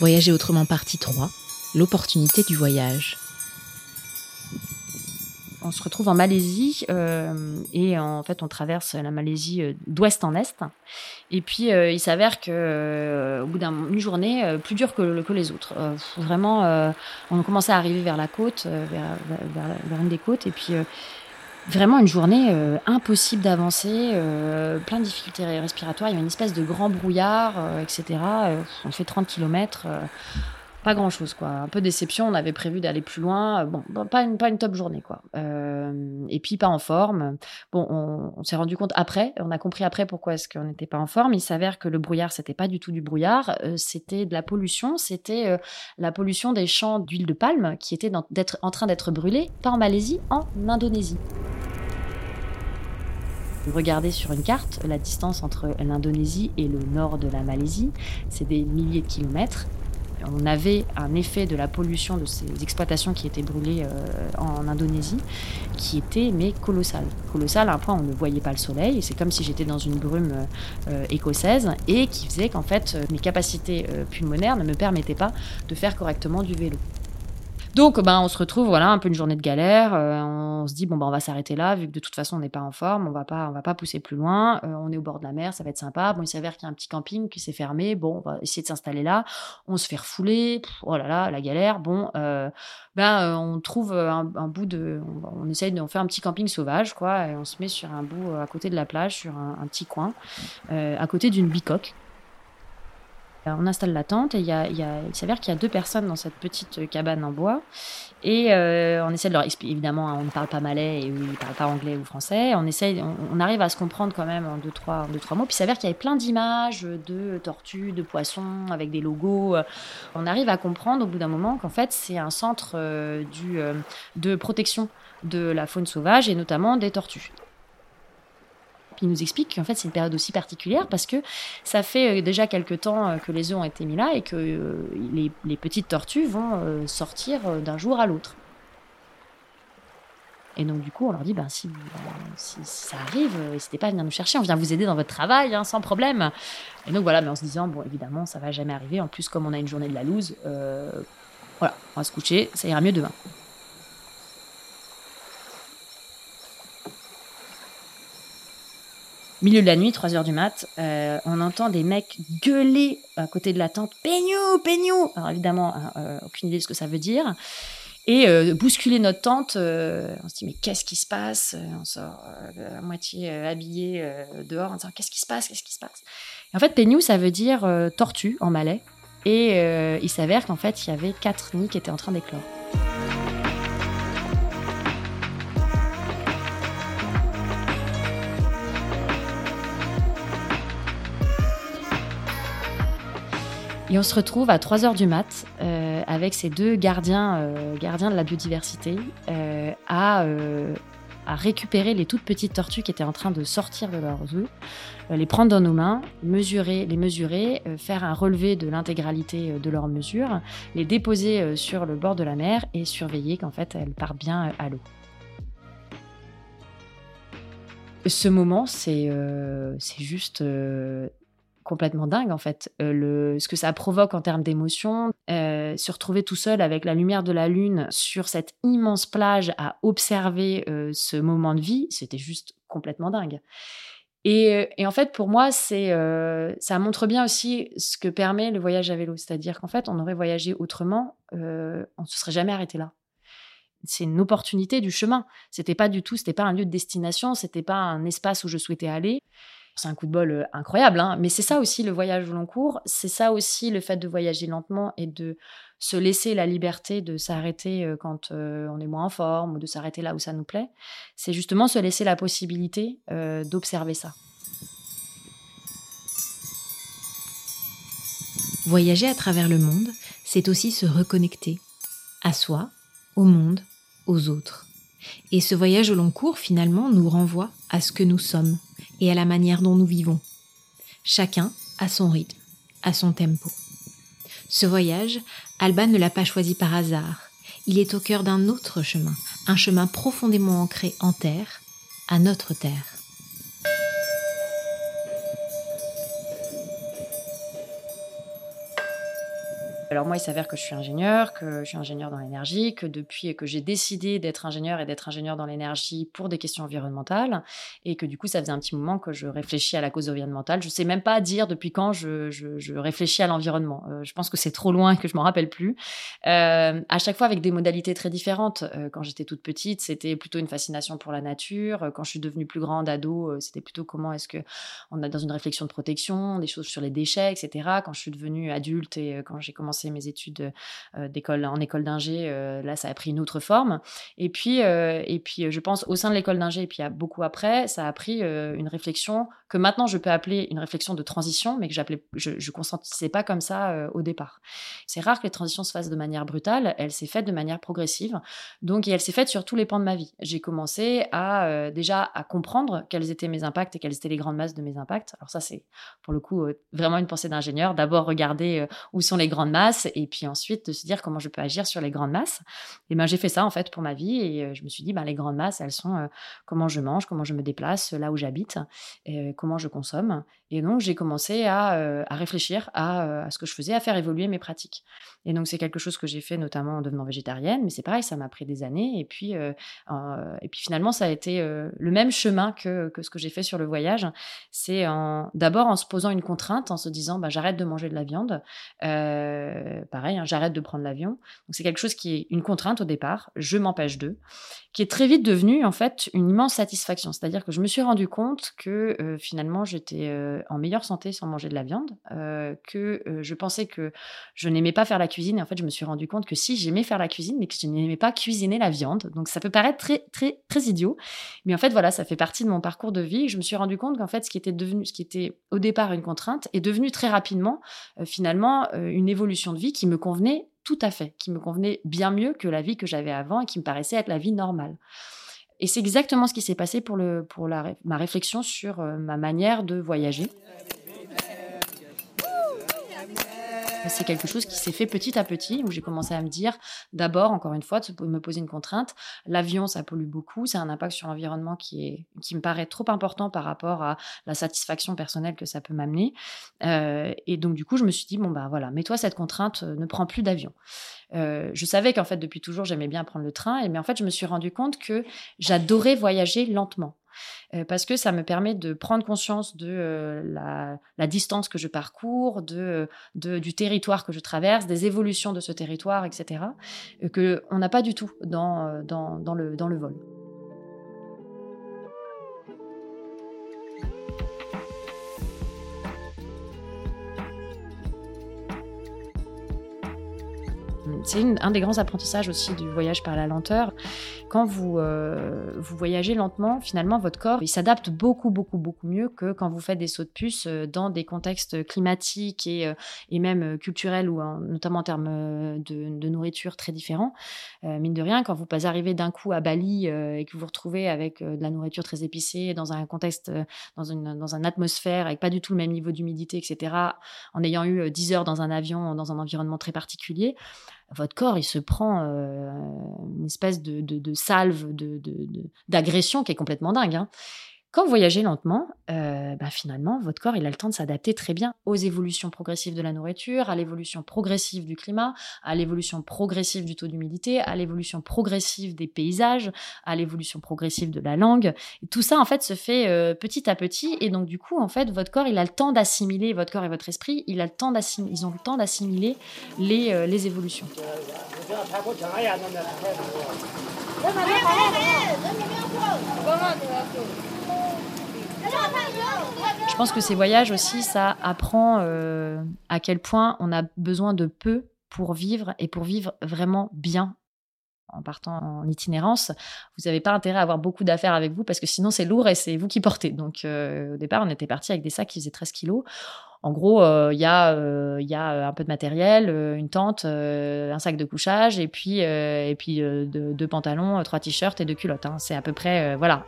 Voyager autrement partie 3, l'opportunité du voyage. On se retrouve en Malaisie euh, et en fait on traverse la Malaisie euh, d'ouest en est. Et puis euh, il s'avère que au bout d'une journée plus dure que, les autres. vraiment, on commençait à arriver vers la côte, vers, vers, une des côtes, et puis vraiment une journée impossible d'avancer, plein de difficultés respiratoires. Il y a une espèce de grand brouillard, etc. on fait 30 km pas grand chose quoi. Un peu déception, on avait prévu d'aller plus loin. Bon, pas une, pas une top journée quoi. Euh, et puis pas en forme. Bon, on, s'est rendu compte après, on a compris après pourquoi est-ce qu'on n'était pas en forme. Il s'avère que le brouillard, c'était pas du tout du brouillard, euh, c'était de la pollution, c'était euh, la pollution des champs d'huile de palme qui étaient en train d'être brûlés, pas en Malaisie, en Indonésie. Regardez sur une carte la distance entre l'Indonésie et le nord de la Malaisie, c'est des milliers de kilomètres on avait un effet de la pollution de ces exploitations qui étaient brûlées euh, en Indonésie qui était mais colossal. Colossal à un point on ne voyait pas le soleil. C'est comme si j'étais dans une brume euh, écossaise et qui faisait qu'en fait mes capacités euh, pulmonaires ne me permettaient pas de faire correctement du vélo. Donc, ben, on se retrouve, voilà, un peu une journée de galère. Euh, on se dit, bon, ben, on va s'arrêter là, vu que de toute façon, on n'est pas en forme, on va pas, on va pas pousser plus loin. Euh, on est au bord de la mer, ça va être sympa. Bon, il s'avère qu'il y a un petit camping qui s'est fermé. Bon, on va essayer de s'installer là. On se fait refouler. oh là là, la galère. Bon, euh, ben, on trouve un, bout de, on, essaye de, on fait un petit camping sauvage, quoi, et on se met sur un bout à côté de la plage, sur un, un petit coin, à côté d'une bicoque. On installe la tente et il, y a, s'avère qu'il y a deux personnes dans cette petite cabane en bois. Et euh, on essaie de leur expliquer, évidemment, hein, on ne parle pas malais et ils ne parlent pas anglais ou français. On, essaye, on, arrive à se comprendre quand même en deux, trois, trois mots. Puis il s'avère qu'il y avait plein d'images de tortues, de poissons avec des logos. On arrive à comprendre au bout d'un moment qu'en fait, c'est un centre euh, euh, de protection de la faune sauvage et notamment des tortues nous explique qu'en fait, c'est une période aussi particulière parce que ça fait euh, déjà quelques temps euh, que les œufs ont été mis là et que euh, les, petites tortues vont sortir d'un jour à l'autre. Et donc, du coup, on leur dit, ben, si, ça arrive, n'hésitez pas à venir nous chercher, on vient vous aider dans votre travail, hein, sans problème. Et donc, voilà, mais en se disant, bon, évidemment, ça va jamais arriver. En plus, comme on a une journée de la loose, voilà, on va se coucher, ça ira mieux demain. Milieu de la nuit, 3 heures du mat, euh, on entend des mecs gueuler à côté de la tente Peignou, Peignou Alors évidemment, hein, euh, aucune idée de ce que ça veut dire. Et euh, bousculer notre tente, on se dit mais qu'est-ce qui se passe? On sort à moitié habillé dehors en disant qu'est-ce qui se passe? Qu'est-ce qui se passe? Et En fait, Peignou, ça veut dire tortue en malais. Et il s'avère qu'en fait, il y avait quatre nids qui étaient en train d'éclore. Et on se retrouve à 3 heures du mat euh, avec ces deux gardiens, euh, gardiens de la biodiversité euh, à, récupérer les toutes petites tortues qui étaient en train de sortir de leurs œufs, les prendre dans nos mains, mesurer, les mesurer, faire un relevé de l'intégralité de leurs mesures, les déposer sur le bord de la mer et surveiller qu'en fait elles partent bien à l'eau. Ce moment, c'est juste complètement dingue en fait. Euh, le, ce que ça provoque en termes d'émotion, euh, se retrouver tout seul avec la lumière de la lune sur cette immense plage à observer euh, ce moment de vie, c'était juste complètement dingue. Et, en fait, pour moi, c'est ça montre bien aussi ce que permet le voyage à vélo, c'est-à-dire qu'en fait, on aurait voyagé autrement, on ne se serait jamais arrêté là c'est une opportunité du chemin. C'était pas du tout, c'était pas un lieu de destination, c'était pas un espace où je souhaitais aller c'est un coup de bol euh, incroyable, hein, mais c'est ça aussi le voyage au long cours, c'est ça aussi le fait de voyager lentement et de se laisser la liberté de s'arrêter euh, quand euh, on est moins en forme ou de s'arrêter là où ça nous plaît. C'est justement se laisser la possibilité d'observer ça. Voyager à travers le monde, c'est aussi se reconnecter à soi, au monde, aux autres. Et ce voyage au long cours, finalement, nous renvoie à ce que nous sommes, et à la manière dont nous vivons. Chacun à son rythme, à son tempo. Ce voyage, Alban ne l'a pas choisi par hasard. Il est au cœur d'un autre chemin, un chemin profondément ancré en terre, à notre terre. Alors moi, il s'avère que je suis ingénieur, que je suis ingénieur dans l'énergie, que depuis que j'ai décidé d'être ingénieur et d'être ingénieur dans l'énergie pour des questions environnementales, et que du coup, ça faisait un petit moment que je réfléchis à la cause environnementale. Je sais même pas dire depuis quand je, réfléchis à l'environnement. Euh, je pense que c'est trop loin et que je m'en rappelle plus. Euh, à chaque fois avec des modalités très différentes. Euh, quand j'étais toute petite, c'était plutôt une fascination pour la nature. Quand je suis devenue plus grande, ado, c'était plutôt comment est-ce que on a dans une réflexion de protection, des choses sur les déchets, etc. Quand je suis devenue adulte et quand j'ai commencé mes études d'école en école d'ingé, là ça a pris une autre forme. Et puis et puis je pense au sein de l'école d'ingé et puis beaucoup après, ça a pris une réflexion que maintenant je peux appeler une réflexion de transition, mais que j'appelais je, je consentissais pas comme ça au départ. C'est rare que les transitions se fassent de manière brutale, elle s'est faite de manière progressive. Donc et elle s'est faite sur tous les pans de ma vie. J'ai commencé à déjà à comprendre quels étaient mes impacts et quelles étaient les grandes masses de mes impacts. Alors ça c'est pour le coup vraiment une pensée d'ingénieur. D'abord regarder où sont les grandes masses et puis ensuite de se dire comment je peux agir sur les grandes masses. Et ben j'ai fait ça en fait pour ma vie et euh, je me suis dit ben les grandes masses elles sont euh, comment je mange, comment je me déplace, là où j'habite, euh, comment je consomme. Et donc j'ai commencé à, à réfléchir à, ce que je faisais, à faire évoluer mes pratiques. Et donc c'est quelque chose que j'ai fait notamment en devenant végétarienne, mais c'est pareil, ça m'a pris des années. Et puis et puis finalement ça a été le même chemin que, que ce que j'ai fait sur le voyage. C'est d'abord en se posant une contrainte, en se disant ben, j'arrête de manger de la viande. Euh, pareil, hein, j'arrête de prendre l'avion. Donc c'est quelque chose qui est une contrainte au départ, je m'empêche d'eux, qui est très vite devenu en fait une immense satisfaction. C'est-à-dire que je me suis rendu compte que euh, finalement j'étais euh, en meilleure santé sans manger de la viande, que je pensais que je n'aimais pas faire la cuisine en fait je me suis rendu compte que si j'aimais faire la cuisine mais que je n'aimais pas cuisiner la viande. Donc ça peut paraître très très très idiot, mais en fait voilà, ça fait partie de mon parcours de vie. je me suis rendu compte qu'en fait ce qui était devenu, ce qui était au départ une contrainte, est devenu très rapidement finalement une évolution de vie qui me convenait tout à fait, qui me convenait bien mieux que la vie que j'avais avant et qui me paraissait être la vie normale. Et c'est exactement ce qui s'est passé pour, le, pour la, ma réflexion sur euh, ma manière de voyager. C'est quelque chose qui s'est fait petit à petit, où j'ai commencé à me dire, d'abord, encore une fois, de me poser une contrainte. L'avion, ça pollue beaucoup, c'est un impact sur l'environnement qui, est, qui me paraît trop important par rapport à la satisfaction personnelle que ça peut m'amener. Euh, et donc, du coup, je me suis dit, bon, bah voilà, mets-toi cette contrainte, euh, ne prends plus d'avion. Euh, je savais qu'en fait, depuis toujours, j'aimais bien prendre le train, mais en fait, je me suis rendu compte que j'adorais voyager lentement. Euh, parce que ça me permet de prendre conscience de euh, la, distance que je parcours, de, du territoire que je traverse, des évolutions de ce territoire, etc., que on n'a pas du tout dans, dans, le, dans le vol. c'est un des grands apprentissages aussi du voyage par la lenteur. Quand vous, euh, vous voyagez lentement, finalement, votre corps, il s'adapte beaucoup, beaucoup, beaucoup mieux que quand vous faites des sauts de puce euh, dans des contextes climatiques et, euh, et même culturels ou notamment en termes de, nourriture très différents. mine de rien, quand vous arrivez d'un coup à Bali et que vous vous retrouvez avec de la nourriture très épicée, dans un contexte, dans une, dans une atmosphère avec pas du tout le même niveau d'humidité, etc., en ayant eu 10 heures dans un avion, dans un environnement très particulier, votre corps, il se prend euh, une espèce de, de, salve d'agression qui est complètement dingue. Hein. Quand vous voyagez lentement, euh, ben finalement, votre corps, il a le temps de s'adapter très bien aux évolutions progressives de la nourriture, à l'évolution progressive du climat, à l'évolution progressive du taux d'humidité, à l'évolution progressive des paysages, à l'évolution progressive de la langue. Et tout ça, en fait, se fait euh, petit à petit. Et donc, du coup, en fait, votre corps, il a le temps d'assimiler, votre corps et votre esprit, il a le temps ils ont le temps d'assimiler les, euh, les évolutions. Je pense que ces voyages aussi, ça apprend euh, à quel point on a besoin de peu pour vivre et pour vivre vraiment bien en partant en itinérance, vous n'avez pas intérêt à avoir beaucoup d'affaires avec vous parce que sinon c'est lourd et c'est vous qui portez. Donc euh, au départ, on était parti avec des sacs qui faisaient 13 kilos. En gros, euh, il y, a, un peu de matériel, une tente, un sac de couchage et puis, et puis deux, pantalons, trois t-shirts et deux culottes. Hein. C'est à peu près, voilà,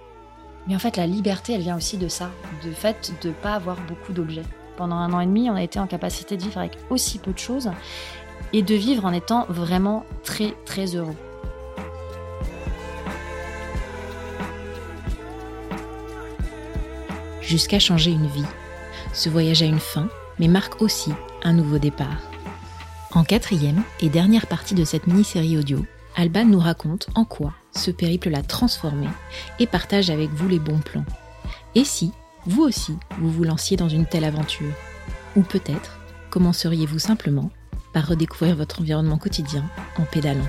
mais en fait, la liberté, elle vient aussi de ça, de fait de ne pas avoir beaucoup d'objets. Pendant un an et demi, on a été en capacité de vivre avec aussi peu de choses et de vivre en étant vraiment très très heureux. Jusqu'à changer une vie. Ce voyage a une fin, mais marque aussi un nouveau départ. En quatrième et dernière partie de cette mini-série audio, Alban nous raconte en quoi ce périple l'a transformé et partage avec vous les bons plans. Et si, vous aussi, vous vous lanciez dans une telle aventure? Ou peut-être, commenceriez-vous simplement par redécouvrir votre environnement quotidien en pédalant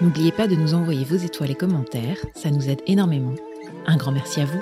N'oubliez pas de nous envoyer vos étoiles et commentaires, ça nous aide énormément. Un grand merci à vous.